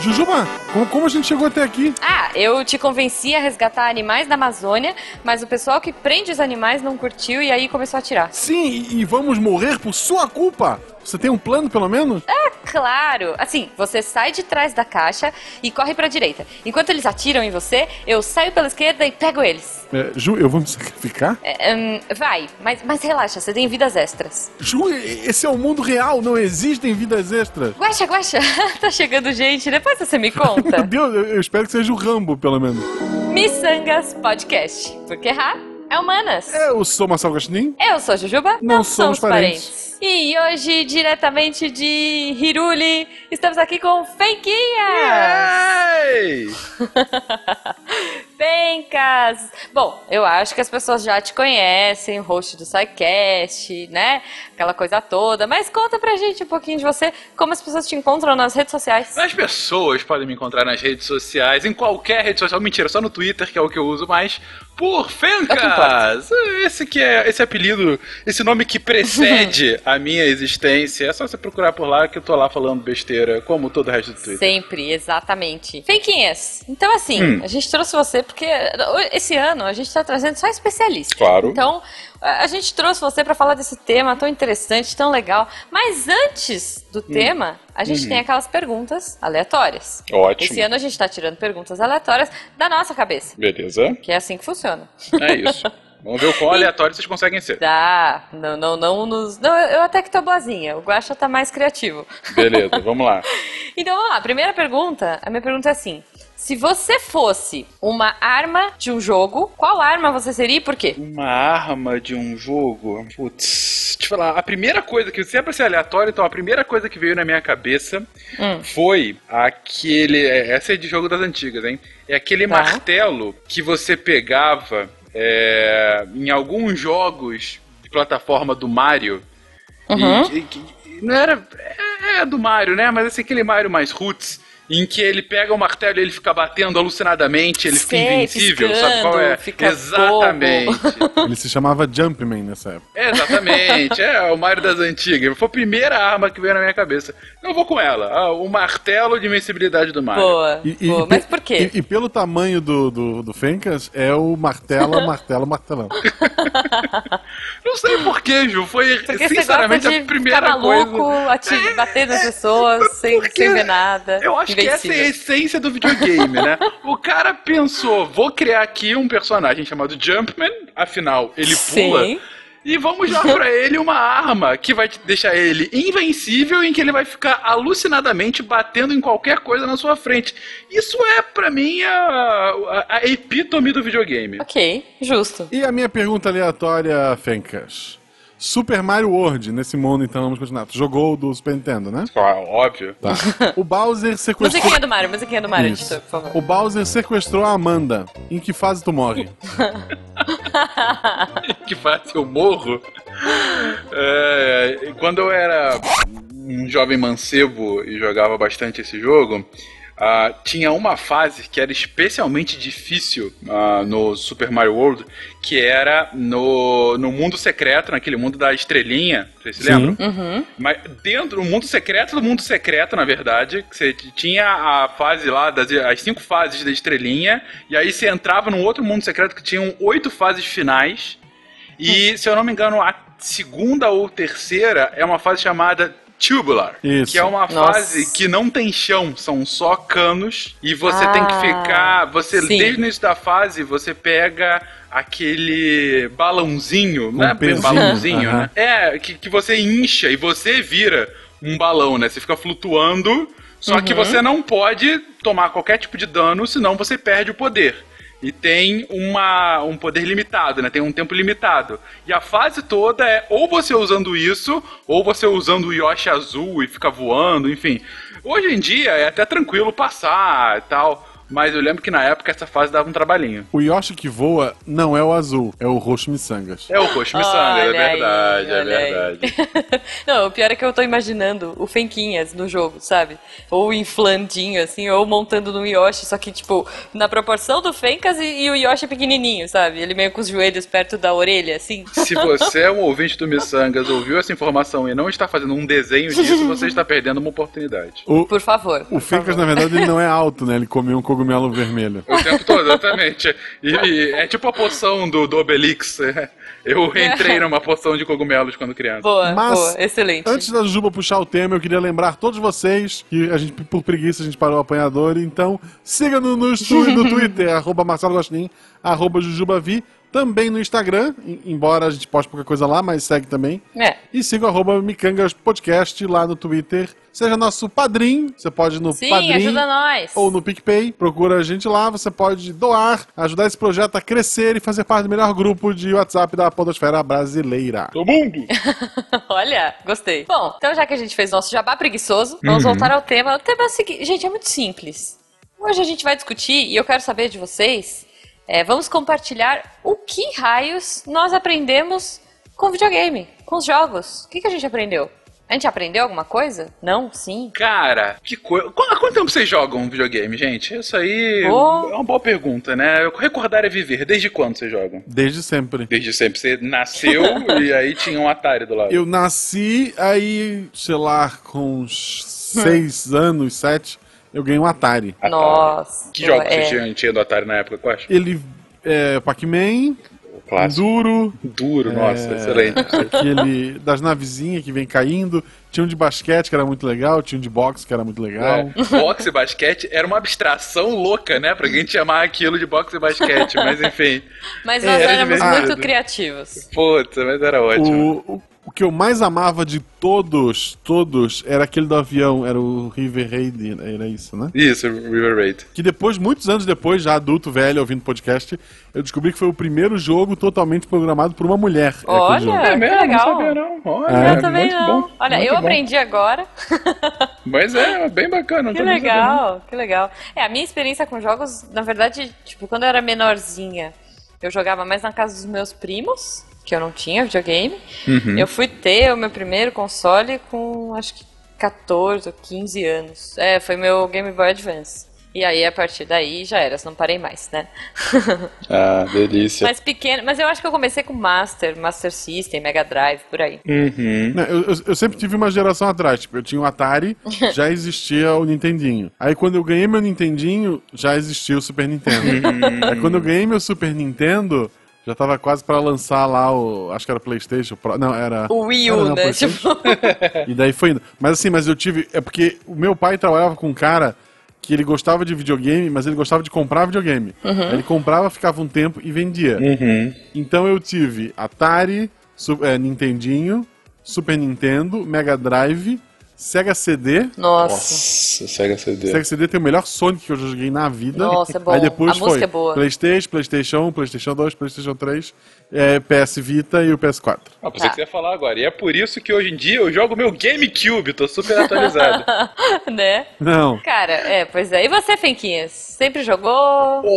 Jujuba, como, a gente chegou até aqui? Ah, eu te convenci a resgatar animais da Amazônia, mas o pessoal que prende os animais não curtiu e aí começou a atirar. Sim, e vamos morrer por sua culpa. Você tem um plano, pelo menos? É claro. Assim, você sai de trás da caixa e corre pra direita. Enquanto eles atiram em você, eu saio pela esquerda e pego eles. É, Ju, eu vou me sacrificar? É, hum, vai, mas, mas relaxa, você tem vidas extras. Ju, esse é o mundo real, não existem vidas extras. Guaxa, guaxa, tá chegando gente, depois você me Meu conta. Deus, eu, eu espero que seja o Rambo, pelo menos. Missangas Podcast. Porque errar é humanas. Eu sou Marcelo Gostin. Eu sou Jujuba, Não somos parentes. E hoje, diretamente de Hiruli, estamos aqui com Fenquinha! Ei! Fencas! Bom, eu acho que as pessoas já te conhecem, o host do SciCast, né? Aquela coisa toda. Mas conta pra gente um pouquinho de você, como as pessoas te encontram nas redes sociais. As pessoas podem me encontrar nas redes sociais, em qualquer rede social. Mentira, só no Twitter, que é o que eu uso mais. Por É Fencas! Esse que é esse apelido, esse nome que precede a minha existência. É só você procurar por lá que eu tô lá falando besteira, como todo o resto do Twitter. Sempre, exatamente. Fenquinhas, então assim, Hum. a gente trouxe você porque esse ano a gente tá trazendo só especialistas. Claro. Então, a gente trouxe você pra falar desse tema tão interessante, tão legal. Mas antes Hum. do tema, a gente tem aquelas perguntas aleatórias. Uhum. Ótimo. Esse ano a gente tá tirando perguntas aleatórias da nossa cabeça. Beleza? Que é assim que funciona. É isso. Vamos ver o quão aleatório vocês conseguem ser. Dá, não, não, não nos. Não, eu até que tô boazinha. O Guaxa tá mais criativo. Beleza, vamos lá. Então vamos lá, primeira pergunta. A minha pergunta é assim: se você fosse uma arma de um jogo, qual arma você seria e por quê? Uma arma de um jogo. Putz, deixa eu falar. A primeira coisa que sempre ser aleatório, então a primeira coisa que veio na minha cabeça Hum. foi aquele. é, Essa é de jogo das antigas, hein? É aquele Tá. martelo que você pegava é, em alguns jogos de plataforma do Mario. E Uhum. que- que- não era. É, é do Mario, né? Mas assim, aquele Mario mais roots. Em que ele pega o martelo e ele fica batendo alucinadamente, ele fica Sei, invencível, sabe qual é? piscando, fica Exatamente. Ele se chamava Jumpman nessa época. É, Exatamente, é o Mario das antigas. Foi a primeira arma que veio na minha cabeça. Eu vou com ela, ah, o martelo de invencibilidade do Mario. Boa, E, e- boa. e Mas por quê? E, e pelo tamanho do, do, do Fencas, é o martelo, martelo, martelão. Não sei porquê, Ju. Foi Porque você gosta sinceramente de a primeira ficar maluco, coisa. ati- bater nas pessoas sem, Porque sem ver nada. Eu acho que essa é a essência do videogame, né? O cara pensou, vou criar aqui um personagem chamado Jumpman, afinal, ele pula. Sim. E vamos dar pra ele uma arma que vai deixar ele invencível, em que ele vai ficar alucinadamente batendo em qualquer coisa na sua frente. Isso é, pra mim, a, a, a epítome do videogame. Ok, justo. E a minha pergunta aleatória, Fencas. Super Mario World, nesse mundo, então vamos continuar. Tu jogou o do Super Nintendo, né? Claro, óbvio. Tá. O Bowser sequestrou. Musiquinha do Mario, musiquinha do Mario, Isso. editor, por favor. O Bowser sequestrou a Amanda. Em que fase tu morre? que faz eu morro. É, quando eu era um jovem mancebo e jogava bastante esse jogo, ah, tinha uma fase que era especialmente difícil ah, no Super Mario World, que era no, no mundo secreto, naquele mundo da estrelinha. Vocês se lembram? Uhum. Mas dentro do mundo secreto do mundo secreto, na verdade, que você tinha a fase lá, das, as cinco fases da estrelinha, e aí você entrava num outro mundo secreto que tinham oito fases finais. E, se eu não me engano, a segunda ou terceira é uma fase chamada Tubular. Isso. Que é uma Nossa. fase que não tem chão, são só canos. E você tem que Ah, ficar. Você, sim. desde o início da fase, você pega aquele balãozinho, não é bem pezinho, balãozinho, né? É, que, que você incha e você vira um balão, né? Você fica flutuando, só que você não pode tomar qualquer tipo de dano, senão você perde o poder. E tem uma, um poder limitado, né? Tem um tempo limitado. E a fase toda é ou você usando isso, ou você usando o Yoshi azul e fica voando, enfim. Hoje em dia é até tranquilo passar e tal. Mas eu lembro que na época essa fase dava um trabalhinho. O Yoshi que voa não é o azul, é o roxo miçangas. É o roxo miçanga, é Olha aí, verdade, é aí. verdade. Não, o pior é que eu tô imaginando o Fenquinhas no jogo, sabe? Ou inflandinho, assim, ou montando no Yoshi, só que, tipo, na proporção do Fencas e, e o Yoshi pequenininho, sabe? Ele meio com os joelhos perto da orelha, assim. Se você é um ouvinte do Missangas, ouviu essa informação e não está fazendo um desenho disso, você está perdendo uma oportunidade. O, Por favor. o Fencas, na verdade, ele não é alto, né? Ele comeu um cogumelo vermelho. O tempo todo, exatamente. E, e é tipo a poção do, do Obelix. Eu entrei numa poção de cogumelos quando criança. Boa, Mas, boa, excelente. Antes da Juba puxar o tema, eu queria lembrar todos vocês que a gente, por preguiça, a gente parou o apanhador. Então, siga no, no, no Twitter, arroba Marcelo Gostin, arroba Jujubavi. Também no Instagram, em- embora a gente poste qualquer coisa lá, mas segue também. É. E siga o arroba Micangas Podcast lá no Twitter. Seja nosso padrinho, você pode ir no Sim, padrinho ajuda nós. ou no PicPay. Procura a gente lá, você pode doar, ajudar esse projeto a crescer e fazer parte do melhor grupo de WhatsApp da podosfera brasileira. Todo mundo! Olha, gostei. Bom, então já que a gente fez nosso jabá preguiçoso, vamos voltar ao tema. O tema é o seguinte, gente, é muito simples. Hoje a gente vai discutir e eu quero saber de vocês. É, vamos compartilhar o que raios nós aprendemos com videogame, com os jogos. O que, que a gente aprendeu? A gente aprendeu alguma coisa? Não? Sim? Cara, que coisa. Há quanto tempo vocês jogam videogame, gente? Isso aí Oh. é uma boa pergunta, né? Recordar é viver. Desde quando vocês jogam? Desde sempre. Desde sempre. Você nasceu e aí tinha um Atari do lado. Eu nasci, aí, sei lá, com uns seis anos, sete, eu ganhei um Atari. Atari. Nossa. Que jogos é. vocês tinham, tinham do Atari na época, quais? Ele é Pac-Man, Clássico. Duro, Duro, nossa, É. excelente. aquele das navezinhas que vem caindo. Tinha um de basquete que era muito legal, tinha um de boxe que era muito legal. É. Boxe e basquete era uma abstração louca, né? Pra gente chamar aquilo de boxe e basquete, mas enfim. Mas nós É, éramos muito criativos. Puta, mas era ótimo. O, o, o que eu mais amava de todos, todos, era aquele do avião, era o River Raid, era isso, né? Isso, River Raid. Que depois, muitos anos depois, já adulto, velho, ouvindo podcast, eu descobri que foi o primeiro jogo totalmente programado por uma mulher. é Olha, jogo. que legal. Não sabia não. Olha, É, Eu também não. bom, Olha, eu bom. aprendi agora. Mas é bem bacana. Que legal, que legal. É, a minha experiência com jogos, na verdade, tipo, quando eu era menorzinha, eu jogava mais na casa dos meus primos, que eu não tinha videogame. Uhum. Eu fui ter o meu primeiro console com acho que 14 ou 15 anos. É, foi meu Game Boy Advance. E aí, a partir daí, já era, não parei mais, né? Ah, delícia. mas pequeno, mas eu acho que eu comecei com Master, Master System, Mega Drive, por aí. Uhum. Não, eu, eu- eu sempre tive uma geração atrás. Tipo, eu tinha o Atari, já existia o Nintendinho. Aí quando eu ganhei meu Nintendinho, já existia o Super Nintendo. Aí quando eu ganhei meu Super Nintendo, já tava quase pra lançar lá o. Acho que era PlayStation Pro. Não, era. O Wii Era U, não, né? Tipo, E daí foi indo. Mas assim, mas eu tive. É porque o meu pai trabalhava com um cara que ele gostava de videogame, mas ele gostava de comprar videogame. Aí Ele comprava, ficava um tempo e vendia. Uhum. Então eu tive Atari, Su é, Nintendinho, Super Nintendo, Mega Drive, Sega CD. nossa. Nossa, Sega CD. Sega CD tem o melhor Sonic que eu já joguei na vida. Nossa, é bom. Aí depois A foi música é boa. PlayStation, PlayStation 1, PlayStation 2, PlayStation 3, é, PS Vita e o PS4. Ah, pensei Tá. que você ia falar agora. E é por isso que hoje em dia eu jogo meu GameCube, tô super atualizado. né? Não. Cara, é, pois é. E você, Fenquinhas? Sempre jogou?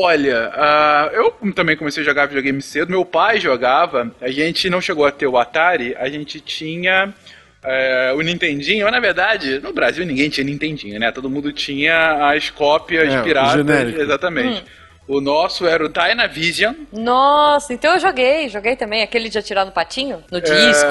Olha, ah, eu também comecei a jogar videogame cedo. Meu pai jogava. A gente não chegou a ter o Atari, a gente tinha é, o Nintendinho. Mas, na verdade, no Brasil ninguém tinha Nintendinho, né? Todo mundo tinha as cópias É, o piratas. genérico. Exatamente. O nosso era o Dynavision. Nossa, então eu joguei, joguei também. Aquele de atirar no patinho, no disco.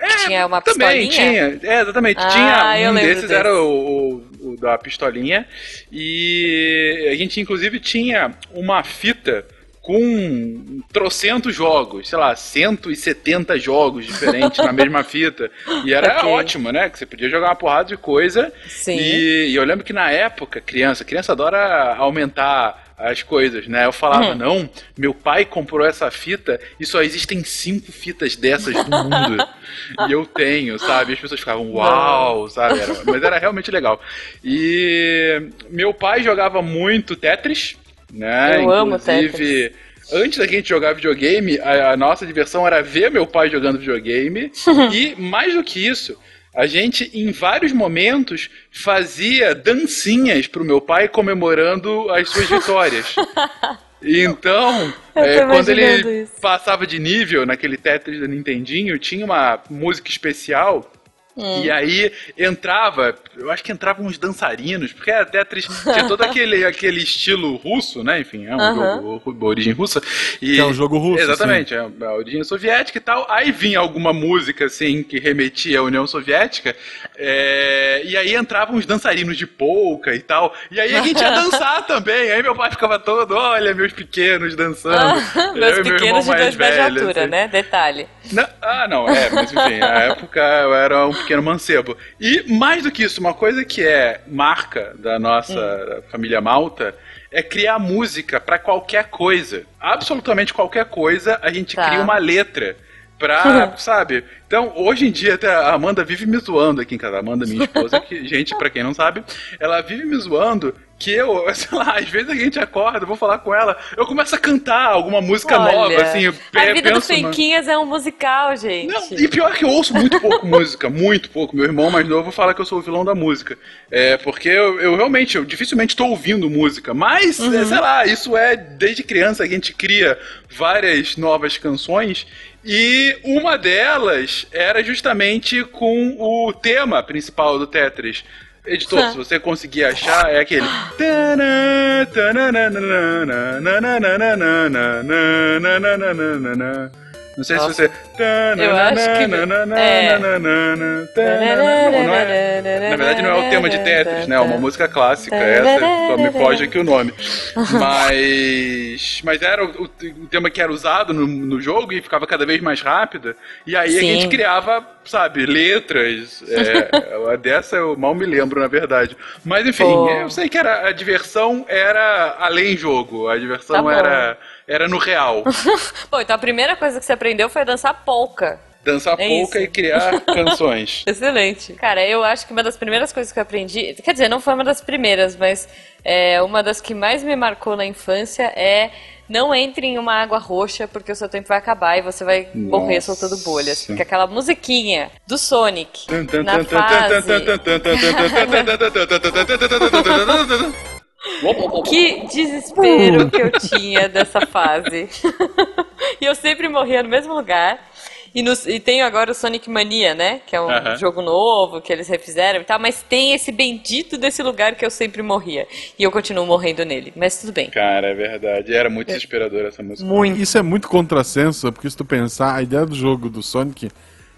É, que tinha uma Também pistolinha. tinha, é, exatamente. Ah, tinha um desses desse. era o, o- o da pistolinha e a gente inclusive tinha uma fita com trocentos jogos, sei lá, 170 jogos diferentes na mesma fita. E era Ok. ótimo, né? Que você podia jogar uma porrada de coisa. Sim. E, e eu lembro que na época, criança, criança adora aumentar as coisas, né? Eu falava, Uhum. não, meu pai comprou essa fita e só existem cinco fitas dessas no mundo. e eu tenho, sabe? As pessoas ficavam, uau, sabe? Era- mas era realmente legal. E meu pai jogava muito Tetris, né? Eu amo Inclusive, Antes da gente jogar videogame, a, a nossa diversão era ver meu pai jogando videogame. e, mais do que isso, a gente, em vários momentos, fazia dancinhas pro meu pai comemorando as suas vitórias. Então, é, quando ele isso. passava de nível naquele Tetris do Nintendinho, tinha uma música especial Hum. E aí entrava, eu acho que entravam uns dançarinos, porque a Tetris tinha todo aquele, aquele estilo russo, né? Enfim, é um jogo de origem russa. E, é um jogo russo. Exatamente, sim. é a origem soviética e tal. Aí vinha alguma música, assim, que remetia à União Soviética, é, e aí entravam uns dançarinos de polka e tal. E aí a gente ia dançar também. Aí meu pai ficava todo, olha, meus pequenos dançando. meus pequenos de dois velho, de altura, assim. né? Detalhe. Não, ah, não, é, mas enfim, na época eu era um pequeno mancebo. E mais do que isso, uma coisa que é marca da nossa hum. família Malta é criar música para qualquer coisa. Absolutamente qualquer coisa, a gente tá. cria uma letra pra, sabe? Então, hoje em dia, até a Amanda vive me zoando aqui em casa. A Amanda, minha esposa, que, gente, para quem não sabe, ela vive me zoando que eu, sei lá, às vezes a gente acorda, eu vou falar com ela, eu começo a cantar alguma música Olha, nova, assim. A vida do Fenquinhas é um musical, gente. Não, e pior que eu ouço muito pouco música, muito pouco. Meu irmão mais novo fala que eu sou o vilão da música. É, porque eu, eu realmente, eu dificilmente estou ouvindo música, mas, uhum. é, sei lá, isso é desde criança que a gente cria várias novas canções e uma delas era justamente com o tema principal do Tetris. Editor, se você conseguir achar, é aquele. Não sei Nossa. se você. Eu acho que. É. Na verdade, não é o tema de Tetris, né? É uma música clássica, essa, só me foge aqui o nome. Mas. Mas era o, o tema que era usado no, no, jogo e ficava cada vez mais rápida. E aí Sim. a gente criava, sabe, letras. É, dessa eu mal me lembro, na verdade. Mas enfim, eu sei que era, a diversão era além jogo. A diversão tá era era no real. Bom, então a primeira coisa que você aprendeu foi dançar polka. Dançar é polka isso. e criar canções. Excelente. Cara, eu acho que uma das primeiras coisas que eu aprendi, quer dizer, não foi uma das primeiras, mas é, uma das que mais me marcou na infância é não entre em uma água roxa porque o seu tempo vai acabar e você vai Nossa. morrer soltando bolhas. Porque aquela musiquinha do Sonic na fase... Que desespero que eu tinha dessa fase. e eu sempre morria no mesmo lugar. E, no, e tem agora o Sonic Mania, né? Que é um uh -huh. jogo novo que eles refizeram e tal. Mas tem esse bendito desse lugar que eu sempre morria. E eu continuo morrendo nele. Mas tudo bem. Cara, é verdade. Era muito desesperadora essa música. Muito. Isso é muito contrassenso, porque se tu pensar, a ideia do jogo do Sonic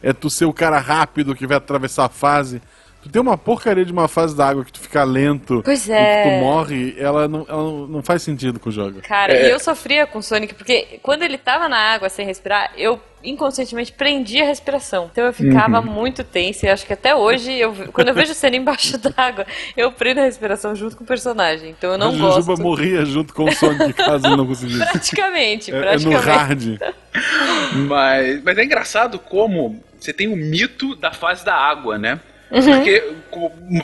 é tu ser o cara rápido que vai atravessar a fase. Tu tem uma porcaria de uma fase da água que tu fica lento pois é. e que tu morre, ela não, ela não faz sentido com o jogo. Cara, é. e eu sofria com o Sonic, porque quando ele tava na água sem respirar, eu inconscientemente prendia a respiração. Então eu ficava uhum. muito tensa e acho que até hoje, eu, quando eu vejo cena embaixo d'água, eu prendo a respiração junto com o personagem. Então eu não a gosto. A Jujuba morria junto com o Sonic caso ele não conseguisse. praticamente, é, praticamente. É no hard. mas, mas é engraçado como você tem o mito da fase da água, né? Uhum. Porque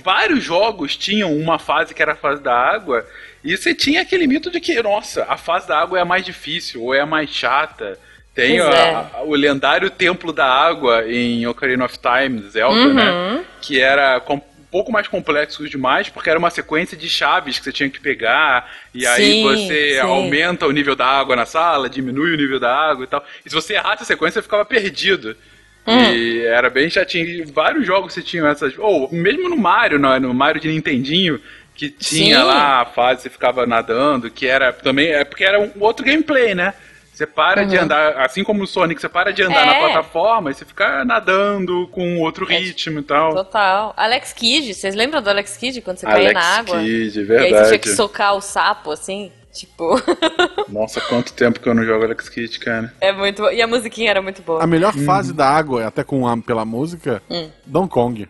vários jogos tinham uma fase que era a fase da água, e você tinha aquele mito de que, nossa, a fase da água é a mais difícil, ou é a mais chata. Tem a, é. o lendário Templo da Água em Ocarina of Time, Zelda, né? uhum. né? Que era um pouco mais complexo demais, porque era uma sequência de chaves que você tinha que pegar, e aí sim, você sim. aumenta o nível da água na sala, diminui o nível da água e tal. E se você errasse a sequência, você ficava perdido. Hum. E era bem chatinho. Vários jogos você tinha essas. Ou mesmo no Mario, no, no Mario de Nintendinho, que tinha Sim. lá a fase você ficava nadando, que era também. É porque era um outro gameplay, né? Você para uhum. de andar, assim como no Sonic, você para de andar é. na plataforma e você fica nadando com outro é, ritmo e tal. Total. Alex Kidd, vocês lembram do Alex Kidd quando você caía na água? Alex Kidd, verdade. E aí você tinha que socar o sapo, assim? Tipo. Nossa, quanto tempo que eu não jogo Alex Kidd, cara. É muito bom. E a musiquinha era muito boa. A melhor hum. fase da água, até com a, pela música, hum. Donkey Kong.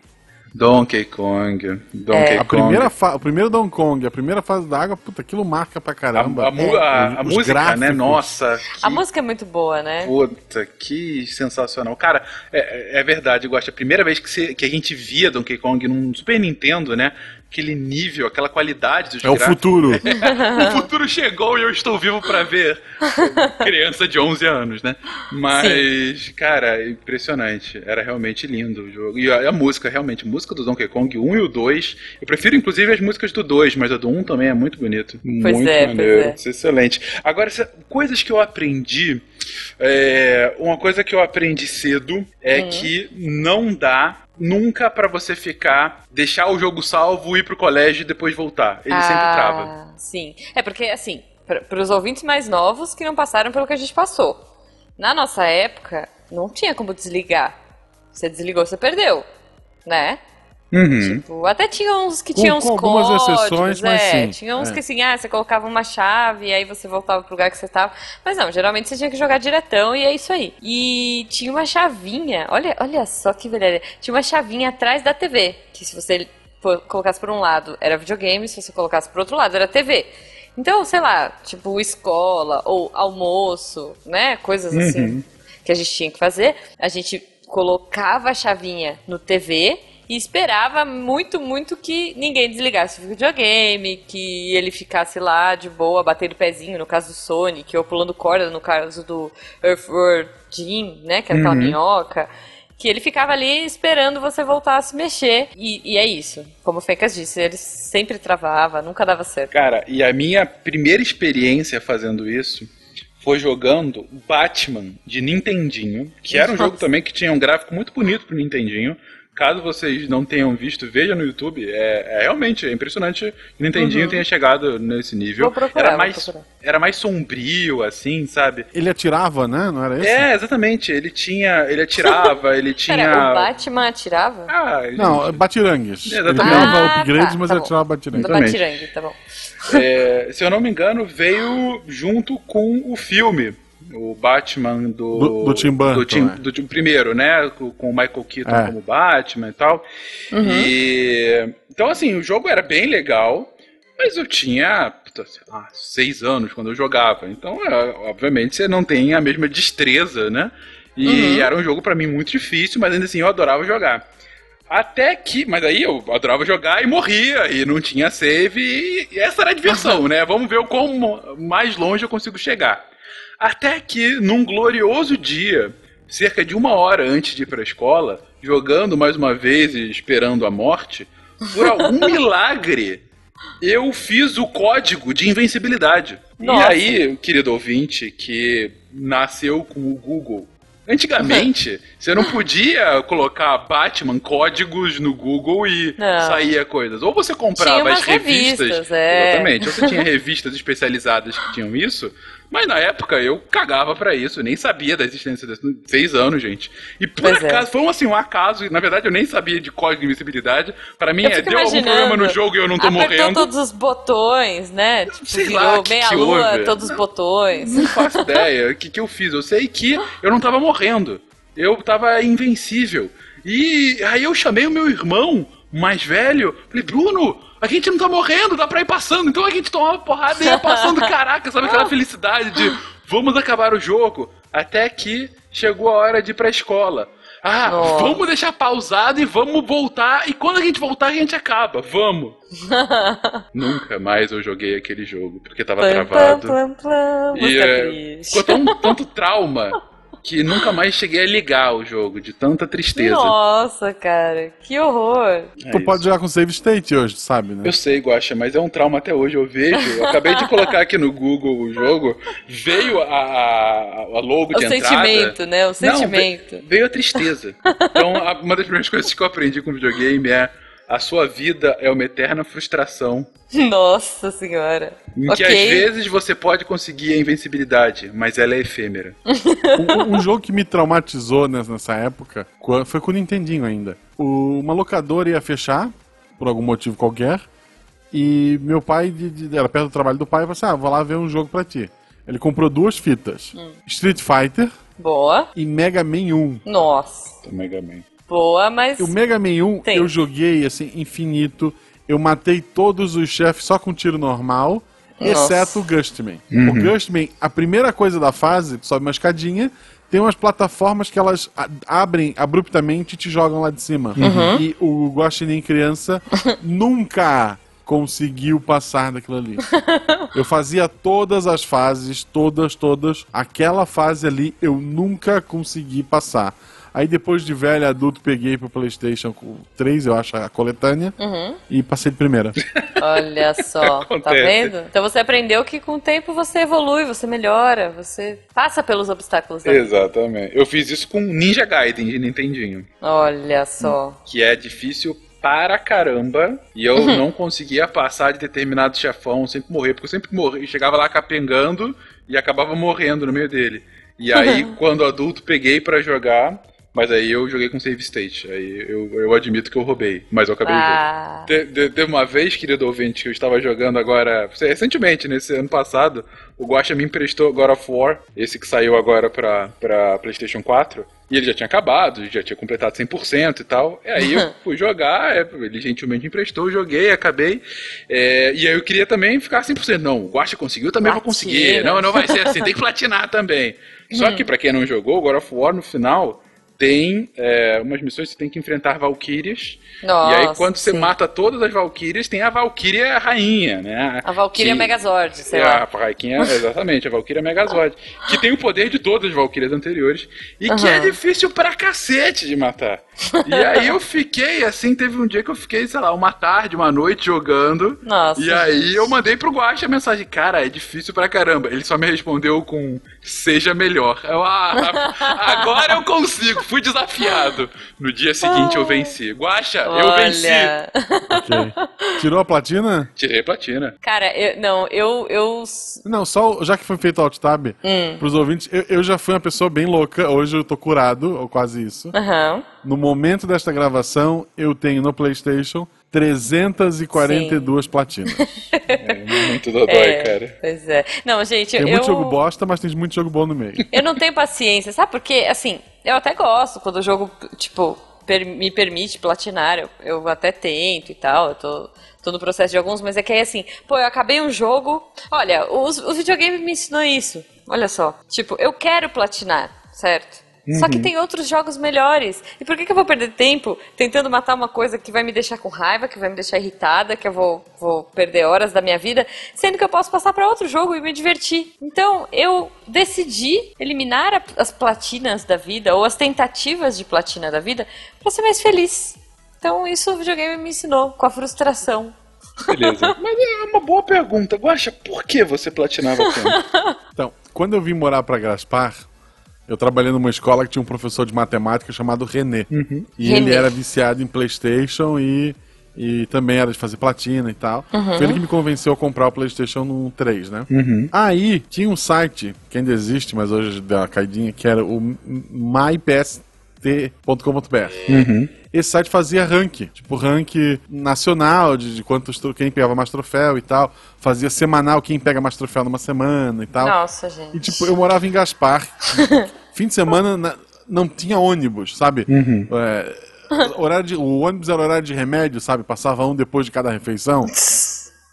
Donkey Kong. Donkey é. a primeira O primeiro Donkey Kong, a primeira fase da água, puta, aquilo marca pra caramba. A, a, é. a, a música, né? gráficos. né? Nossa. Que... A música é muito boa, né? Puta, que sensacional. Cara, é, é verdade, eu gosto. A primeira vez que, você, que a gente via Donkey Kong num Super Nintendo, né? Aquele nível, aquela qualidade dos É o gráficos. futuro. o futuro chegou e eu estou vivo pra ver. Criança de 11 anos, né? Mas, cara, é impressionante. Era realmente lindo o jogo. E a, a música, realmente, a música do Donkey Kong 1 e o 2. Eu prefiro, inclusive, as músicas do 2, mas a do 1 também é muito bonito. Pois muito é, maneiro. pois é. Excelente. Agora, se- coisas que eu aprendi. é, uma coisa que eu aprendi cedo é Hum. que não dá nunca pra você ficar, deixar o jogo salvo, ir pro colégio e depois voltar. Ele sempre trava. Ah, Sim. É porque, assim, para os ouvintes mais novos que não passaram pelo que a gente passou. Na nossa época, não tinha como desligar. Você desligou, você perdeu. Né? Uhum. Tipo, até tinha uns que Com- tinham uns com algumas códigos, exceções, mas é, sim, Tinha uns é. que assim, ah, você colocava uma chave e aí você voltava pro lugar que você tava. Mas não, geralmente você tinha que jogar diretão e é isso aí. E tinha uma chavinha, olha, olha só que velharia. Tinha uma chavinha atrás da TV, que se você colocasse por um lado era videogame, se você colocasse por outro lado era TV. Então, sei lá, tipo escola ou almoço, né? Coisas assim que a gente tinha que fazer. A gente colocava a chavinha no TV e esperava muito, muito que ninguém desligasse o videogame, que ele ficasse lá de boa, batendo pezinho, no caso do Sonic, ou pulando corda, no caso do Earthworm Jim, né, que era aquela minhoca. Que ele ficava ali esperando você voltar a se mexer. E, e é isso. Como o Fencas disse, ele sempre travava, nunca dava certo. Cara, e a minha primeira experiência fazendo isso foi jogando Batman de Nintendinho, que era um jogo também que tinha um gráfico muito bonito pro Nintendinho. Caso vocês não tenham visto, veja no YouTube. É, é realmente é impressionante que Nintendinho tenha chegado nesse nível. Vou procurar, era mais procurar. era mais sombrio assim, sabe? Ele atirava, né? Não era esse? É, exatamente. Ele tinha, ele atirava, ele tinha Pera, o Batman atirava? Ah, Não, batirangues. Ele Exatamente. dava Ah, upgrades, tá, mas tá ele bom. atirava batirangues. Batirangue, tá bom. É, se eu não me engano, veio junto com o filme. O Batman do. Do- do Tim Burton, Do, Tim- é. do primeiro, né? Com, com o Michael Keaton É. como Batman e tal. E. Então, assim, o jogo era bem legal, mas eu tinha. lá, seis anos quando eu jogava. Então, é, obviamente, você não tem a mesma destreza, né? E era um jogo pra mim muito difícil, mas ainda assim eu adorava jogar. Até que. Mas aí eu adorava jogar e morria, e não tinha save, e, e essa era a diversão, né? Vamos ver o quão mais longe eu consigo chegar. Até que, num glorioso dia, cerca de uma hora antes de ir pra escola, jogando mais uma vez e esperando a morte, por algum milagre, eu fiz o código de invencibilidade. Nossa. E aí, querido ouvinte, que nasceu com o Google. Antigamente, você não podia colocar Batman códigos no Google e Não. saía coisas. Ou você comprava as revistas. revistas, é. Exatamente. Ou você tinha revistas especializadas que tinham isso. Mas na época eu cagava pra isso, nem sabia da existência desse. Seis anos, gente. E por Pois é. acaso, foi um, assim, um acaso, na verdade eu nem sabia de código de invencibilidade. Pra mim é, deu algum problema no jogo e eu não tô Apertou morrendo. todos os botões, né? Tipo, sei virou lá, que meia que lua, houve? todos os botões. Não faço ideia. O que, que eu fiz? Eu sei que eu não tava morrendo. Eu tava invencível. E aí eu chamei o meu irmão mais velho. Falei, Bruno, a gente não tá morrendo, dá pra ir passando. Então a gente tomava porrada e ia passando. Caraca, sabe aquela felicidade de vamos acabar o jogo? Até que chegou a hora de ir pra escola. Ah, Nossa. vamos deixar pausado e vamos voltar. E quando a gente voltar, a gente acaba. Vamos. Nunca mais eu joguei aquele jogo, porque tava travado. plam, plam, plam. E é, triste. ficou tão, tanto trauma que nunca mais cheguei a ligar o jogo, de tanta tristeza. Nossa, cara, que horror. É tu pode isso. jogar com save state hoje, tu sabe, né? Eu sei, Guaxa, mas é um trauma até hoje. Eu vejo, eu acabei de colocar aqui no Google o jogo, veio a, a, a logo O de entrada. sentimento, né? O Não, sentimento. ve- veio a tristeza. Então, a- uma das primeiras coisas que eu aprendi com videogame é a sua vida é uma eterna frustração. Nossa senhora. Em ok. que às vezes você pode conseguir a invencibilidade, mas ela é efêmera. Um, um jogo que me traumatizou nes- nessa época foi com o Nintendinho ainda. O- uma locadora ia fechar, por algum motivo qualquer, e meu pai, de- de- era perto do trabalho do pai, falou assim: ah, vou lá ver um jogo pra ti. Ele comprou duas fitas: Hum. Street Fighter Boa. e Mega Man 1. Nossa. Mega Man. Boa, mas. O Mega Man 1 Tem. eu joguei assim, infinito. Eu matei todos os chefes só com tiro normal, Nossa. exceto o Gustman. O Gustman, a primeira coisa da fase, tu sobe uma escadinha, tem umas plataformas que elas abrem abruptamente e te jogam lá de cima. Uhum. E o Guaxinim criança nunca conseguiu passar daquilo ali. Eu fazia todas as fases, todas, todas. Aquela fase ali eu nunca consegui passar. Aí depois de velho adulto peguei pro Playstation 3, eu acho, a coletânea, Uhum. e passei de primeira. Olha só, tá vendo? Então você aprendeu que com o tempo você evolui, você melhora, você passa pelos obstáculos vida. Exatamente. Eu fiz isso com Ninja Gaiden de Nintendinho. Olha só. que é difícil para caramba e eu não conseguia passar de determinado chefão, sempre morrer, porque eu sempre morri, chegava lá capengando e acabava morrendo no meio dele. E aí, quando adulto, peguei pra jogar, mas aí eu joguei com save state. Aí eu, eu admito que eu roubei, mas eu acabei o jogo. Ah, De, de- uma vez, querido ouvinte, que eu estava jogando agora, recentemente, nesse ano passado, o Guacha me emprestou God of War, esse que saiu agora pra, pra PlayStation 4, e ele já tinha acabado, já tinha completado 100% e tal. E aí eu fui jogar, é, ele gentilmente emprestou, joguei, acabei. é, e aí eu queria também ficar 100%. Não, o Guacha conseguiu, também vou Platina. conseguir. Não, não vai ser assim, tem que platinar também. Só que pra quem não jogou, God of War no final tem é, umas missões que você tem que enfrentar valquírias. Nossa, e aí, quando você sim. mata todas as Valkyrias, tem a Valkyria rainha, né? A Valkyria Que- Megazord, sei é, lá. A rainha, exatamente, a Valkyria Megazord. que tem o poder de todas as Valkyrias anteriores. E que é difícil pra cacete de matar. E aí eu fiquei, assim, teve um dia que eu fiquei, sei lá, uma tarde, uma noite jogando. Nossa, E aí gente. eu mandei pro Guacha a mensagem, cara, é difícil pra caramba. Ele só me respondeu com seja melhor. Eu, ah, agora eu consigo, fui desafiado. No dia seguinte eu venci. Guacha, eu venci. Olha. Ok. Tirou a platina? Tirei platina. Cara, eu, não, eu, eu. Não, só já que foi feito o alt tab, Hum. pros ouvintes, eu, eu já fui uma pessoa bem louca, hoje eu tô curado, ou quase isso. Aham. No momento desta gravação, eu tenho no PlayStation 342 platinas. É muito dodói, É, cara. Pois é. Não, gente, Tem eu. muito jogo bosta, mas tem muito jogo bom no meio. Eu não tenho paciência, sabe? Porque, assim, eu até gosto quando o jogo, tipo, per- me permite platinar, eu, eu até tento e tal, eu tô, tô no processo de alguns, mas é que aí, assim, pô, eu acabei um jogo. Olha, os- o videogame me ensinou isso. Olha só. Tipo, eu quero platinar, certo? Só que tem outros jogos melhores. E por que, que eu vou perder tempo tentando matar uma coisa que vai me deixar com raiva, que vai me deixar irritada, que eu vou, vou perder horas da minha vida, sendo que eu posso passar para outro jogo e me divertir? Então, eu decidi eliminar a- as platinas da vida, ou as tentativas de platina da vida, para ser mais feliz. Então, isso o videogame me ensinou, com a frustração. Beleza. Mas é uma boa pergunta. Guacha, por que você platinava tanto? Então, quando eu vim morar pra Gaspar, eu trabalhei numa escola que tinha um professor de matemática chamado René. E René. ele era viciado em PlayStation e, e também era de fazer platina e tal. Foi ele que me convenceu a comprar o PlayStation no 3, né? Aí tinha um site que ainda existe, mas hoje deu uma caidinha, que era o mypst.com.br. Esse site fazia ranking, tipo ranking nacional de, de quantos quem pegava mais troféu e tal. Fazia semanal quem pega mais troféu numa semana e tal. Nossa, gente. E tipo, eu morava em Gaspar. Fim de semana na- não tinha ônibus, sabe? É, horário de- o ônibus era horário de remédio, sabe? Passava um depois de cada refeição.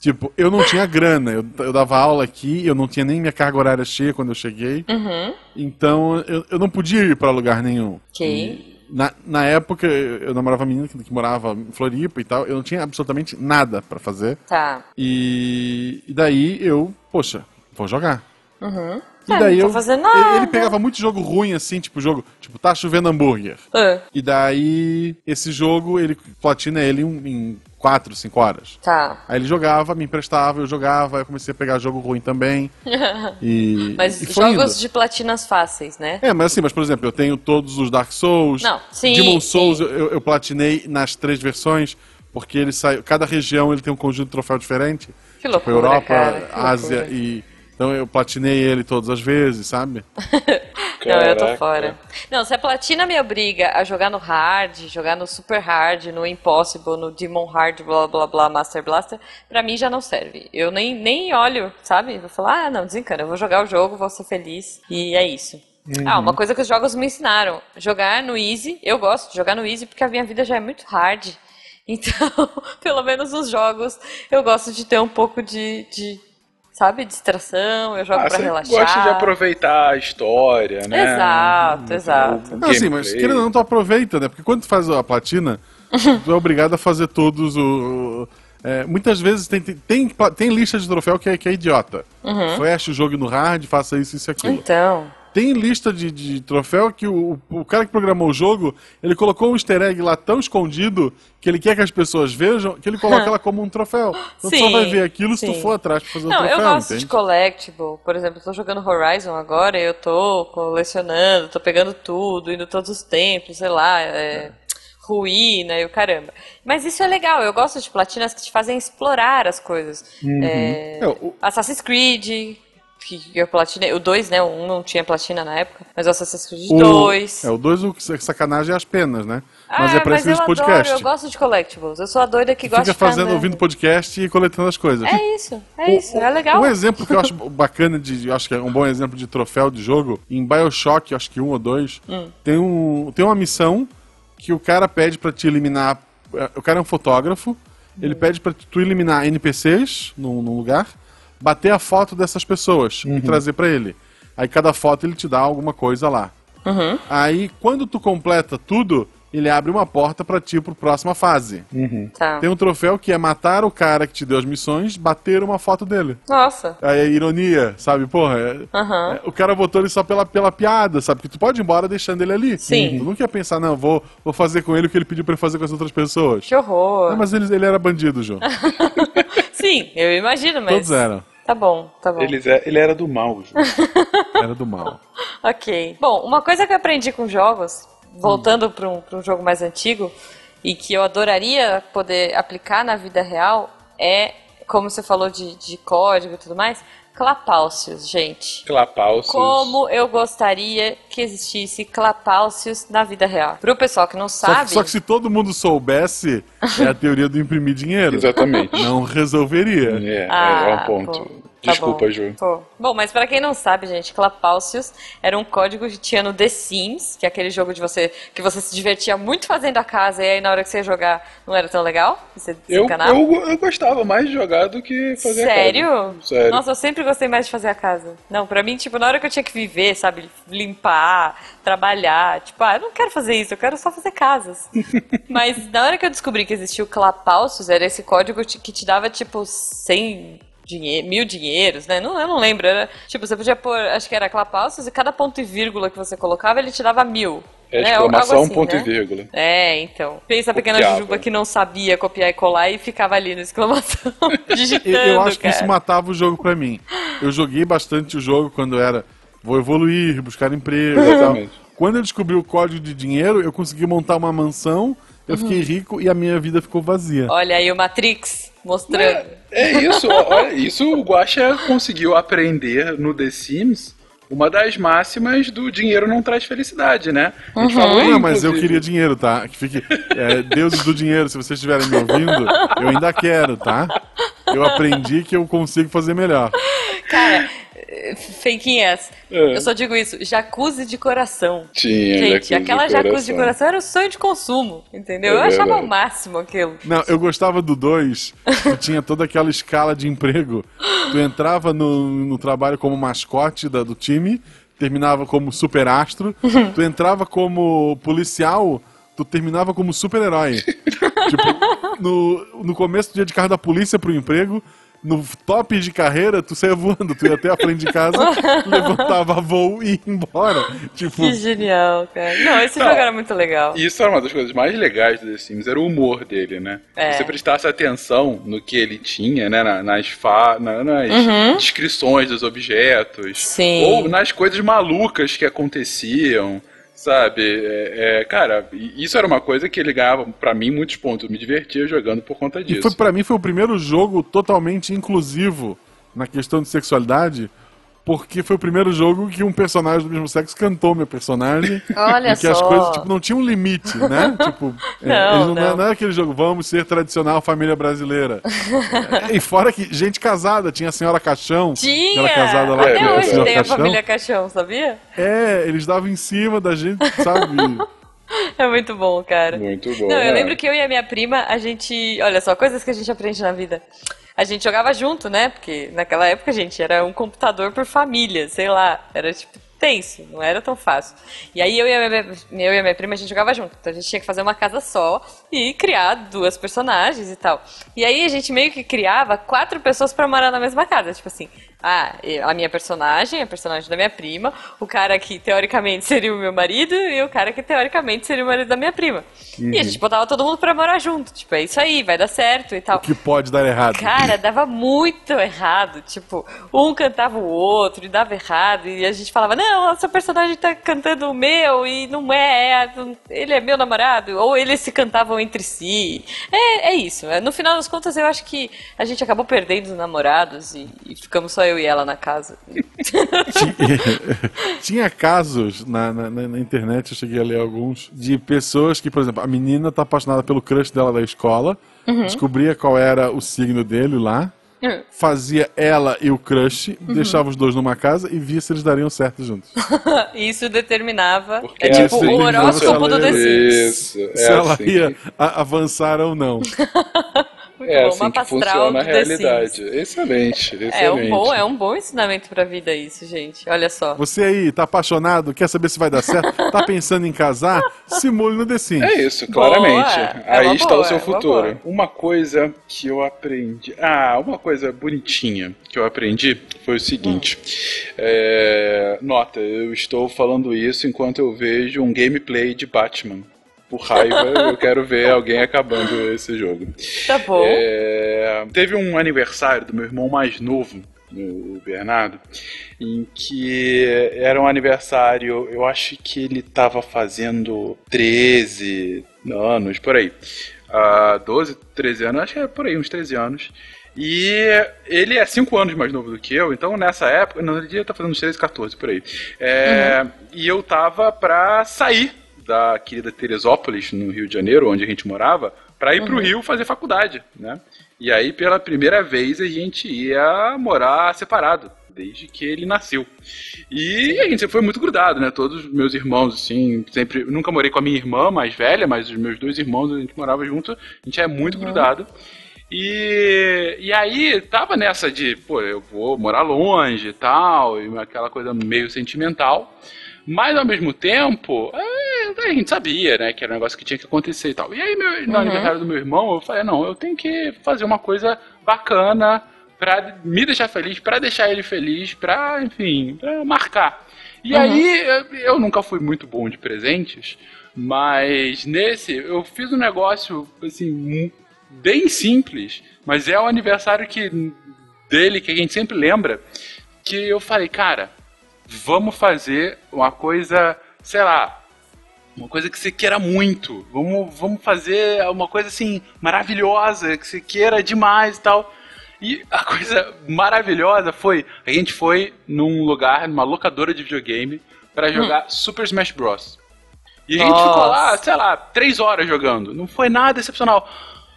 Tipo, eu não tinha grana. Eu, eu dava aula aqui, eu não tinha nem minha carga horária cheia quando eu cheguei. Uhum. Então eu, eu não podia ir pra lugar nenhum. Ok. Na, na época, eu, namorava uma menina que, que morava em Floripa e tal. Eu não tinha absolutamente nada pra fazer. Tá. E, e daí eu, poxa, vou jogar. Uhum. E É, daí não tô eu. fazendo ele- nada. Ele pegava muito jogo ruim, assim, tipo, jogo. Tipo, tá chovendo hambúrguer. Ah, E daí, esse jogo, ele platina ele em, em 4, 5 horas. tá. Aí ele jogava, me emprestava, eu jogava, aí eu comecei a pegar jogo ruim também. E. Mas e jogos indo. de platinas fáceis, né? É, mas assim, mas por exemplo, eu tenho todos os Dark Souls. Não, sim, Demon sim. Souls eu, eu- platinei nas três versões, porque ele saiu. Cada região ele tem um conjunto de troféu diferente. Que Tipo, loucura, Europa, cara, Ásia loucura. e. Então eu platinei ele todas as vezes, sabe? Não, eu tô fora. Não, se a platina me obriga a jogar no hard, jogar no super hard, no impossible, no demon hard, blá blá blá, master blaster, pra mim já não serve. Eu nem, nem olho, sabe? Vou falar, ah, não, desencana, eu vou jogar o jogo, vou ser feliz, e é isso. Ah, uma coisa que os jogos me ensinaram, jogar no easy, eu gosto de jogar no easy porque a minha vida já é muito hard. Então, pelo menos nos jogos, eu gosto de ter um pouco de, de sabe? Distração, eu jogo Ah, pra relaxar. gosta de aproveitar a história, né? Exato, exato. O Não, sim, mas querendo ou não, tu aproveita, né? Porque quando tu faz a platina, tu é obrigado a fazer todos o. é, muitas vezes tem, tem, tem, tem lista de troféu que é, que é idiota. Fecha o jogo no hard, faça isso, isso e aquilo. Então, Tem lista de, de troféu que o, o cara que programou o jogo, ele colocou um easter egg lá tão escondido que ele quer que as pessoas vejam, que ele coloca ela como um troféu. Então tu só Sim, vai ver aquilo se tu sim. for atrás pra fazer o não, troféu, eu gosto entende? de collectible. Por exemplo, eu tô jogando Horizon agora e eu tô colecionando, tô pegando tudo, indo todos os templos, sei lá, é, ruína e o caramba. Mas isso é legal, eu gosto de platinas que te fazem explorar as coisas. É, É, o- Assassin's Creed, que eu platinei, o 2, né? O 1 não tinha platina na época, mas o Assassin's Creed O- 2. É, o 2, o sacanagem é as penas, né? Ah, mas é pra isso adoro, podcast. eu gosto de collectibles. Eu sou a doida que gosta Fica de ficar fazendo, ouvindo podcast e coletando as coisas. É isso, é isso, é legal. Um exemplo que eu acho bacana, de, acho que é um bom exemplo de troféu de jogo, em Bioshock, acho que um ou dois, Hum. tem, um, tem uma missão que o cara pede pra te eliminar. é, O cara é um fotógrafo, Hum. ele pede pra tu eliminar NPCs num, num lugar, bater a foto dessas pessoas Uhum. e trazer pra ele. Aí cada foto ele te dá alguma coisa lá. Uhum. Aí quando tu completa tudo, ele abre uma porta pra ti pro próxima fase. Tá. Tem um troféu que é matar o cara que te deu as missões, bater uma foto dele. Nossa. Aí é ironia, sabe? Porra, é- Aham. é, o cara botou ele só pela, pela piada, sabe? Que tu pode ir embora deixando ele ali. Sim. Tu nunca ia pensar, não, vou, vou fazer com ele o que ele pediu pra fazer com as outras pessoas. Que horror. Não, mas ele, ele era bandido, João. Sim, eu imagino, mas. Todos eram. Tá bom, tá bom. Eles é- ele era do mal, Ju. Era do mal. Ok. Bom, uma coisa que eu aprendi com jogos, voltando para um, pra um jogo mais antigo, e que eu adoraria poder aplicar na vida real, é, como você falou de, de código e tudo mais, clapaucios, gente. Clapalcios. Como eu gostaria que existisse clapaucios na vida real. Pro pessoal que não Só, sabe. que- só que se todo mundo soubesse, é a teoria do imprimir dinheiro. Exatamente. Não resolveria. É, é, Ah, é um ponto. pô. Tá Desculpa, bom. Ju. Bom, mas pra quem não sabe, gente, Clapaucius era um código que tinha no The Sims, que é aquele jogo de você que você se divertia muito fazendo a casa e aí na hora que você ia jogar não era tão legal, você Eu, eu, eu gostava mais de jogar do que fazer a Sério? casa. Sério. Nossa, eu sempre gostei mais de fazer a casa. Não, pra mim, tipo, na hora que eu tinha que viver, sabe, limpar, trabalhar, tipo, ah, eu não quero fazer isso, eu quero só fazer casas. Mas na hora que eu descobri que existia o Clapaucius, era esse código que te dava, tipo, 100 dinhe mil dinheiros, né? Não, eu não lembro. Era, tipo, você podia pôr, acho que era Clapaucius, e cada ponto e vírgula que você colocava, ele te dava mil. É né? Exclamação, assim, ponto né? e vírgula. É, então. Pensa a pequena Copiava. Jujuba que não sabia copiar e colar e ficava ali no exclamação, digitando, Eu, eu acho que cara. isso matava o jogo pra mim. Eu joguei bastante o jogo quando era vou evoluir, buscar emprego e tal. Exatamente. Quando eu descobri o código de dinheiro, eu consegui montar uma mansão, eu fiquei Uhum. rico e a minha vida ficou vazia. Olha aí o Matrix mostrando. É isso, olha, isso o Guaxa conseguiu aprender no The Sims. Uma das máximas do dinheiro não traz felicidade, né? A Uhum. gente falou Não, mas eu queria dinheiro, tá? Que fique. é, deuses do dinheiro, se vocês estiverem me ouvindo, eu ainda quero, tá? Eu aprendi que eu consigo fazer melhor. Cara, fake ass. É. Eu só digo isso, jacuzzi de coração. Tinha Gente, jacuzzi aquela de jacuzzi de coração. era o sonho de consumo, entendeu? É eu achava o máximo aquilo. Não, eu gostava do 2, que tinha toda aquela escala de emprego. Tu entrava no, no trabalho como mascote da- do time, terminava como super astro. Tu entrava como policial, tu terminava como super-herói. tipo, no, no começo do dia de carro da polícia pro emprego, no top de carreira, tu saía voando, tu ia até a frente de casa, levantava voo e ia embora. Tipo, Que genial, cara. Não, esse Não. jogo era muito legal. E Isso era uma das coisas mais legais do The Sims, era o humor dele, né? É. Se você prestasse atenção no que ele tinha, né? na- nas, fa na- nas descrições dos objetos. Uhum. Sim. Ou nas coisas malucas que aconteciam. Sabe? É, é, cara, e isso era uma coisa que ele ganhava, pra mim, muitos pontos. Eu me divertia jogando por conta E disso. foi, pra mim foi o primeiro jogo totalmente inclusivo na questão de sexualidade, porque foi o primeiro jogo que um personagem do mesmo sexo cantou meu personagem. Olha e que as só. coisas tipo, não tinham um limite, né? tipo, é, Não, eles não, não. não era aquele jogo, vamos ser tradicional família brasileira. É, e fora que gente casada, tinha a senhora Caixão, que Tinha! era casada lá É, Até com hoje senhor tem a Caixão. família Caixão, sabia? É, eles davam em cima da gente, sabe? É muito bom, cara. Muito bom. Não, eu é. lembro que eu e a minha prima, a gente. Olha só, coisas que a gente aprende na vida. A gente jogava junto, né? Porque naquela época, gente, era um computador por família, sei lá. Era tipo tenso, não era tão fácil. E aí eu e, a minha, eu e a minha prima, a gente jogava junto. Então a gente tinha que fazer uma casa só e criar duas personagens e tal. E aí a gente meio que criava quatro pessoas para morar na mesma casa. Tipo assim, ah, a minha personagem, a personagem da minha prima, o cara que teoricamente seria o meu marido e o cara que teoricamente seria o marido da minha prima. Uhum. E a gente botava todo mundo pra morar junto. Tipo, é isso aí, vai dar certo e tal. O que pode dar errado. Cara, dava muito errado. Tipo, um cantava o outro e dava errado. E a gente falava, não, seu personagem tá cantando o meu e não é, é ele é meu namorado. Ou eles se cantavam entre si. É, é isso. No final das contas, eu acho que a gente acabou perdendo os namorados e, e ficamos só eu eu e ela na casa. Tinha casos na, na, na, internet, eu cheguei a ler alguns, de pessoas que, por exemplo, a menina tá apaixonada pelo crush dela da escola, uhum. descobria qual era o signo dele lá, uhum. fazia ela e o crush, uhum. deixava os dois numa casa e via se eles dariam certo juntos. Isso determinava. Porque é tipo o horóscopo do The Sims. É se ela assim ia que... avançar ou não. Muito é bom. assim que funciona a realidade. Excelente, excelente. É um bom, é um bom ensinamento pra vida isso, gente. Olha só. Você aí, tá apaixonado, quer saber se vai dar certo, tá pensando em casar, simule no The Sims. É isso, claramente. Boa, é aí está boa, o seu é futuro. Uma, uma coisa que eu aprendi... Ah, uma coisa bonitinha que eu aprendi foi o seguinte. Hum. É... Nota, eu estou falando isso enquanto eu vejo um gameplay de Batman por raiva, eu quero ver alguém acabando esse jogo. Tá bom. É, teve um aniversário do meu irmão mais novo, o Bernardo, em que era um aniversário, eu acho que ele estava fazendo 13 anos, por aí. Uh, 12, 13 anos, acho que é por aí, uns 13 anos. E ele é 5 anos mais novo do que eu, então nessa época, no dia tá fazendo uns 13, 14 por aí. É, uhum. E eu tava pra sair da querida Teresópolis, no Rio de Janeiro, onde a gente morava, para ir uhum. para o Rio fazer faculdade, né? E aí, pela primeira vez, a gente ia morar separado, desde que ele nasceu. E a gente sempre foi muito grudado, né? Todos os meus irmãos, assim, sempre. Nunca morei com a minha irmã mais velha, mas os meus dois irmãos, a gente morava junto, a gente é muito uhum. grudado. E, e aí, tava nessa de, pô, eu vou morar longe e tal, e aquela coisa meio sentimental. Mas ao mesmo tempo, é, a gente sabia, né, que era um negócio que tinha que acontecer e tal. E aí, meu, no uhum. aniversário do meu irmão, eu falei, não, eu tenho que fazer uma coisa bacana pra me deixar feliz, pra deixar ele feliz, pra, enfim, pra marcar. E uhum. aí, eu, eu nunca fui muito bom de presentes, mas nesse, eu fiz um negócio, assim, bem simples, mas é o aniversário que dele que a gente sempre lembra, que eu falei, cara, vamos fazer uma coisa, sei lá, uma coisa que você queira muito. Vamos, vamos fazer uma coisa assim maravilhosa, que você queira demais e tal. E a coisa maravilhosa foi, a gente foi num lugar, numa locadora de videogame, para hum. jogar hum. Super Smash Bros. E a gente ficou lá, sei lá, três horas jogando. Não foi nada excepcional.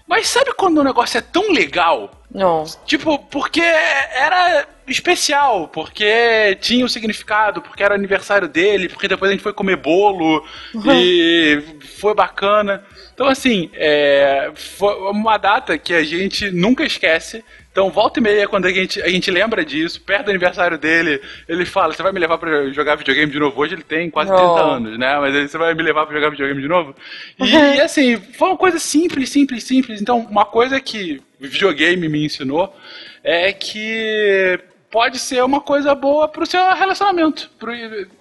Mas sabe quando o negócio é tão legal? Não. Tipo, porque era especial, porque tinha o um significado, porque era aniversário dele, porque depois a gente foi comer bolo uhum. e foi bacana. Então, assim, é, foi uma data que a gente nunca esquece. Então, volta e meia, quando a gente, a gente lembra disso, perto do aniversário dele, ele fala: Você vai me levar pra jogar videogame de novo? Hoje ele tem quase oh. 30 anos, né? Mas você vai me levar pra jogar videogame de novo? E, e assim, foi uma coisa simples, simples, simples. Então, uma coisa que videogame me ensinou é que pode ser uma coisa boa pro seu relacionamento. Pro,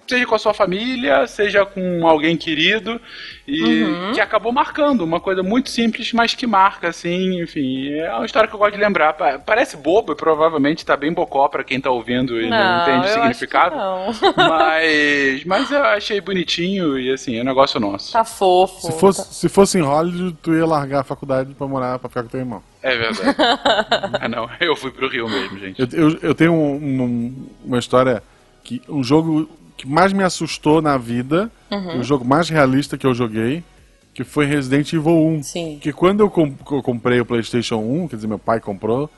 seja com a sua família, seja com alguém querido. E uhum. que acabou marcando. Uma coisa muito simples, mas que marca, assim, enfim. É uma história que eu gosto de lembrar. Parece bobo e provavelmente tá bem bocó pra quem tá ouvindo e não, não entende o significado. Mas, mas eu achei bonitinho e assim, é um negócio nosso. Tá fofo. Se fosse, tá... se fosse em Hollywood, tu ia largar a faculdade pra morar, pra ficar com teu irmão. É verdade. ah, não, eu fui pro Rio mesmo, gente. Eu, eu, eu tenho um, um, uma história que um jogo que mais me assustou na vida, uhum. o jogo mais realista que eu joguei, que foi Resident Evil 1. Sim. Que quando eu, comp eu comprei o PlayStation 1, quer dizer, meu pai comprou,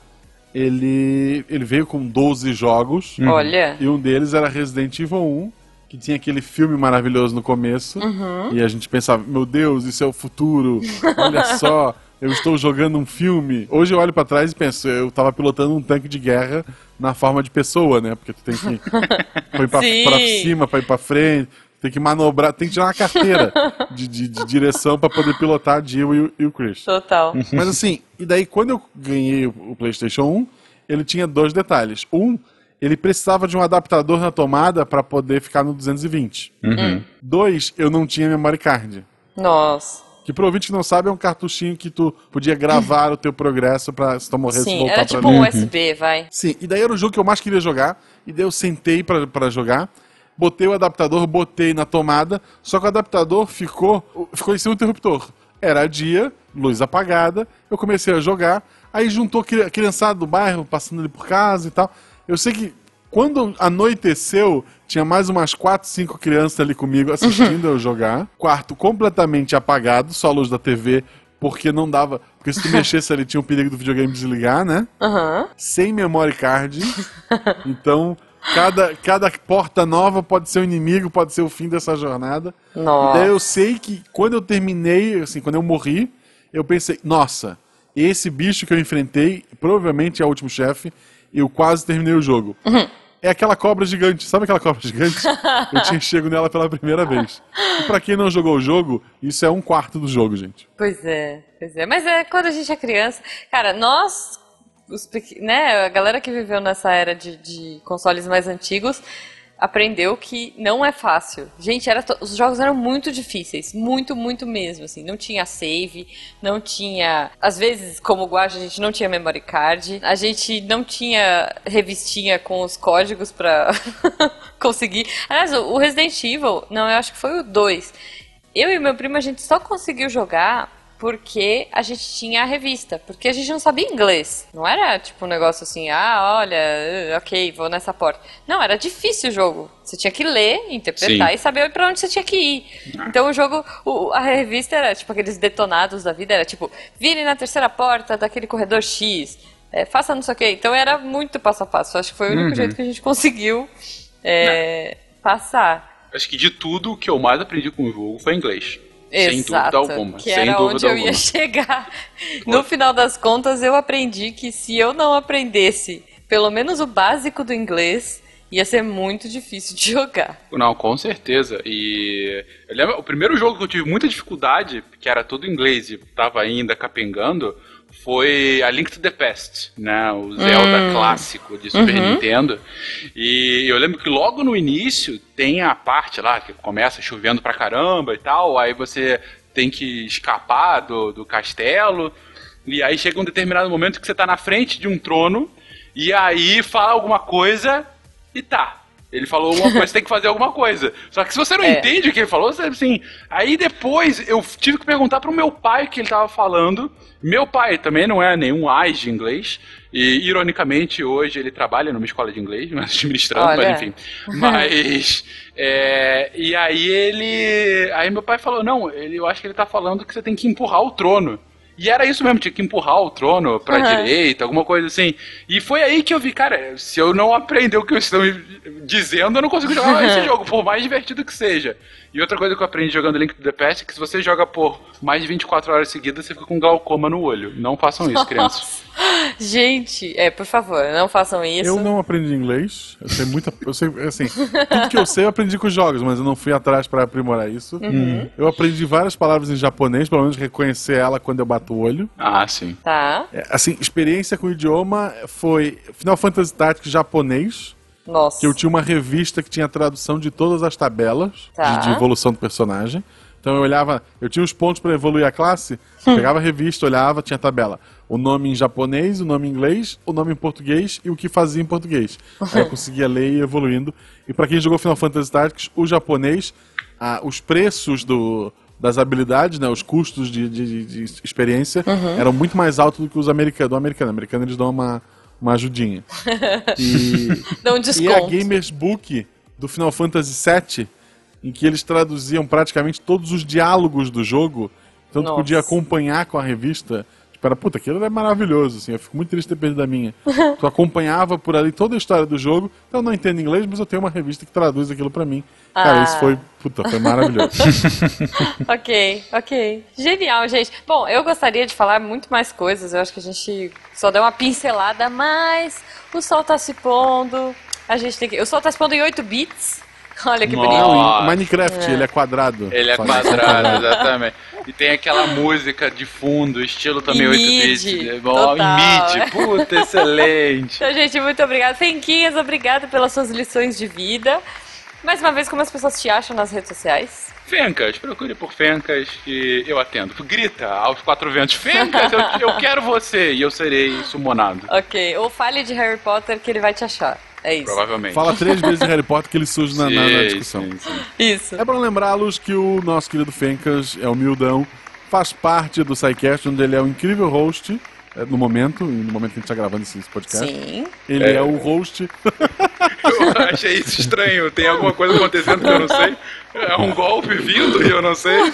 ele, ele veio com 12 jogos. Uhum. Olha. E um deles era Resident Evil 1, que tinha aquele filme maravilhoso no começo. Uhum. E a gente pensava, meu Deus, isso é o futuro, olha só eu estou jogando um filme. Hoje eu olho pra trás e penso, eu tava pilotando um tanque de guerra na forma de pessoa, né? Porque tu tem que ir pra, pra cima, pra ir pra frente, tem que manobrar, tem que tirar uma carteira de, de- de direção pra poder pilotar a Jill e, o- e o Chris. Total. Mas assim, e daí quando eu ganhei o o PlayStation 1, ele tinha dois detalhes. Um, ele precisava de um adaptador na tomada para poder ficar no 220. Dois, eu não tinha memory card. Nossa. Que pro ouvinte que não sabe, é um cartuchinho que tu podia gravar o teu progresso pra se tu morresse Sim, voltar era tipo um USB, vai. Sim, e daí era o jogo que eu mais queria jogar. E daí eu sentei pra, pra jogar. Botei o adaptador, botei na tomada. Só que o adaptador ficou, ficou em cima do interruptor. Era dia, luz apagada. Eu comecei a jogar. Aí juntou a criançada do bairro, passando ali por casa e tal. Eu sei que quando anoiteceu, tinha mais umas 4, 5 crianças ali comigo assistindo eu jogar. Quarto completamente apagado, só a luz da TV. Porque não dava. Porque se tu mexesse ali, tinha o perigo do videogame desligar, né? Aham. sem memory card. Então, cada, cada porta nova pode ser o inimigo, pode ser o fim dessa jornada. E Nossa. daí eu sei que quando eu terminei, assim, quando eu morri, eu pensei, nossa, esse bicho que eu enfrentei, provavelmente é o último chefe, e eu quase terminei o jogo. É aquela cobra gigante, sabe aquela cobra gigante? eu tinha chego nela pela primeira vez. E pra quem não jogou o jogo, isso é um quarto do jogo, gente. Pois é, pois é. Mas é quando a gente é criança. Cara, nós, os né, a galera que viveu nessa era de, de consoles mais antigos, aprendeu que não é fácil. Gente, era os jogos eram muito difíceis. Muito, muito mesmo. Assim, não tinha save, não tinha. Às vezes, como Guacha, a gente não tinha memory card, a gente não tinha revistinha com os códigos pra conseguir. Aliás, o o Resident Evil, não, eu acho que foi o 2. Eu e meu primo, a gente só conseguiu jogar porque a gente tinha a revista. Porque a gente não sabia inglês. Não era tipo um negócio assim, ah, olha, eh, ok, vou nessa porta. Não, era difícil o jogo. Você tinha que ler, interpretar Sim. e saber pra onde você tinha que ir. Então o jogo, o- a revista era tipo aqueles detonados da vida, era tipo, vire na terceira porta daquele corredor X. eh, faça não sei o quê. Então era muito passo a passo. Acho que foi o único jeito que a gente conseguiu eh, passar. Acho que de tudo, o que eu mais aprendi com o jogo foi inglês. Sem dúvida Exato, alguma. que era onde eu alguma. ia chegar. No final das contas, eu aprendi que se eu não aprendesse pelo menos o básico do inglês, ia ser muito difícil de jogar. Não, com certeza. E eu lembro, o primeiro jogo que eu tive muita dificuldade, que era todo inglês e tava ainda capengando, foi a Link to the Past, né? O Zelda clássico de Super Nintendo. E eu lembro que logo no início tem a parte lá que começa chovendo pra caramba e tal, aí você tem que escapar do, do castelo. E aí chega um determinado momento que você tá na frente de um trono, e aí fala alguma coisa e tá. Ele falou alguma coisa, você tem que fazer alguma coisa. Só que se você não É. entende o que ele falou, você assim. Aí depois eu tive que perguntar pro meu pai o que ele tava falando. Meu pai também não é nenhum AIS de inglês. E ironicamente, hoje ele trabalha numa escola de inglês, mas administrando, Olha. mas enfim. Mas. é, e aí ele. Aí meu pai falou: não, ele, eu acho que ele tá falando que você tem que empurrar o trono. E era isso mesmo, tinha que empurrar o trono pra Aham. direita, alguma coisa assim. E foi aí que eu vi, cara, se eu não aprender o que eles estão dizendo, eu não consigo jogar esse jogo, por mais divertido que seja. E outra coisa que eu aprendi jogando Link to the Past é que se você joga por mais de 24 horas seguidas, você fica com glaucoma no olho. Não façam isso, crianças. Gente, é, por favor, não façam isso. Eu não aprendi inglês. Eu sei muita. Eu sei, assim, tudo que eu sei eu aprendi com os jogos, mas eu não fui atrás pra aprimorar isso. Eu aprendi várias palavras em japonês, pelo menos reconhecer ela quando eu bato o olho. Ah, sim. Tá? É, Assim, experiência com o idioma foi Final Fantasy Tactics japonês, Nossa. que eu tinha uma revista que tinha tradução de todas as tabelas Tá. de, de evolução do personagem. Então eu olhava, eu tinha os pontos pra evoluir a classe, pegava a revista, olhava, tinha a tabela. O nome em japonês, o nome em inglês, o nome em português e o que fazia em português. Aí eu conseguia ler e ir evoluindo. E pra quem jogou Final Fantasy Tactics, o japonês, ah, os preços do, das habilidades, né, os custos de, de- de experiência eram muito mais altos do que os americanos. Do americano, o americano eles dão uma, uma ajudinha. E, um e a desconto. Gamers Book do Final Fantasy VII, em que eles traduziam praticamente todos os diálogos do jogo. Então tu podia acompanhar com a revista. Tipo, era, puta, aquilo é maravilhoso, assim. Eu fico muito triste de ter perdido a minha. tu acompanhava por ali toda a história do jogo. Então eu não entendo inglês, mas eu tenho uma revista que traduz aquilo pra mim. Cara, Ah. isso foi, puta, foi maravilhoso. Ok, ok. Genial, gente. Bom, eu gostaria de falar muito mais coisas. Eu acho que a gente só deu uma pincelada, mas o sol tá se pondo. A gente tem que. O sol tá se pondo em 8 bits. Olha que Nossa. bonito. Não, Minecraft, ele é quadrado. Ele é quadrado, exatamente. E tem aquela música de fundo, estilo também Em 8 MIDI, bits. Bom, em total. MIDI, puta, excelente. Então, gente, muito obrigada. Fenquinhas, obrigada pelas suas lições de vida. Mais uma vez, como as pessoas te acham nas redes sociais? Fencas, procure por Fencas que eu atendo. Grita aos quatro ventos, Fencas, eu, eu quero você, e eu serei sumonado. Ok. Ou fale de Harry Potter que ele vai te achar. É isso. Provavelmente. Fala três vezes de Harry Potter que ele surge na, na- na discussão. sim, sim. Isso. É pra lembrá-los que o nosso querido Fencas é humildão, faz parte do SciCast, onde ele é um incrível host, é, no momento, e no momento que a gente tá gravando esse podcast. Sim. Ele é. o host. Eu achei isso estranho. Tem alguma coisa acontecendo que eu não sei. É um golpe vindo e eu não sei.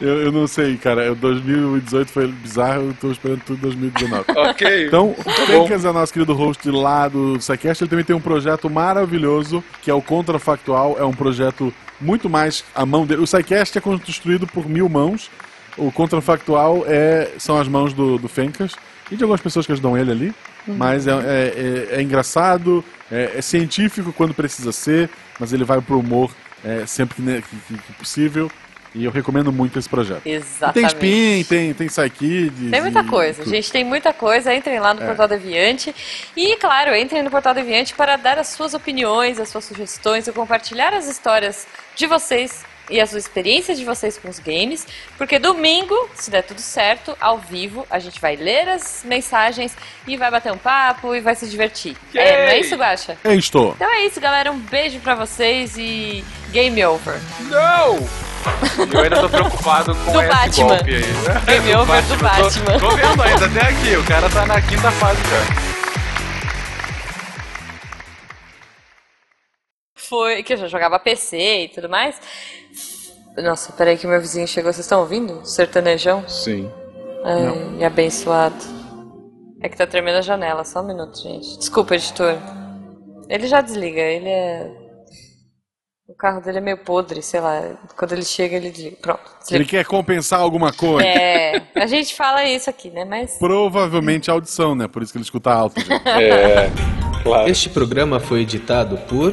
Eu, eu não sei, cara. Eu, 2018 foi bizarro, eu tô esperando tudo 2019. Ok. Então, o. Fencas é nosso querido host lá do SciCast. Ele também tem um projeto maravilhoso, que é o Contrafactual. É um projeto muito mais à mão dele. O SciCast é construído por mil mãos. O Contrafactual é, são as mãos do, do Fencas e de algumas pessoas que ajudam ele ali. Mas é, é- é- é engraçado, é, é científico quando precisa ser, mas ele vai pro humor é, sempre que, que- que- possível. E eu recomendo muito esse projeto. E tem Exatamente. Spin, tem, tem Psykids. Tem muita coisa, tudo. gente, tem muita coisa. Entrem lá no Portal Deviante. E, claro, entrem no Portal Deviante para dar as suas opiniões, as suas sugestões e compartilhar as histórias de vocês e as experiências de vocês com os games. Porque domingo, se der tudo certo, ao vivo, a gente vai ler as mensagens e vai bater um papo e vai se divertir. É, não é isso, Guaxa? É isto. Então é isso, galera. Um beijo pra vocês e game over. Não! Eu ainda tô preocupado com Do esse Batman. golpe aí. Game over do Tô- Batman. Tô, vendo ainda até aqui. O cara tá na quinta fase já. foi que eu já jogava PC e tudo mais. Nossa, peraí que meu vizinho chegou, vocês estão ouvindo? Sertanejão? Sim. Ai, e abençoado. É que tá tremendo a janela, só um minuto, gente. Desculpa, editor. Ele já desliga, ele é. O carro dele é meio podre, sei lá. Quando ele chega, ele desliga. Pronto, Ele desliga. quer compensar alguma coisa. É, a gente fala isso aqui, né? Mas. Provavelmente a audição, né? Por isso que ele escuta alto. gente. É, claro. Este programa foi editado por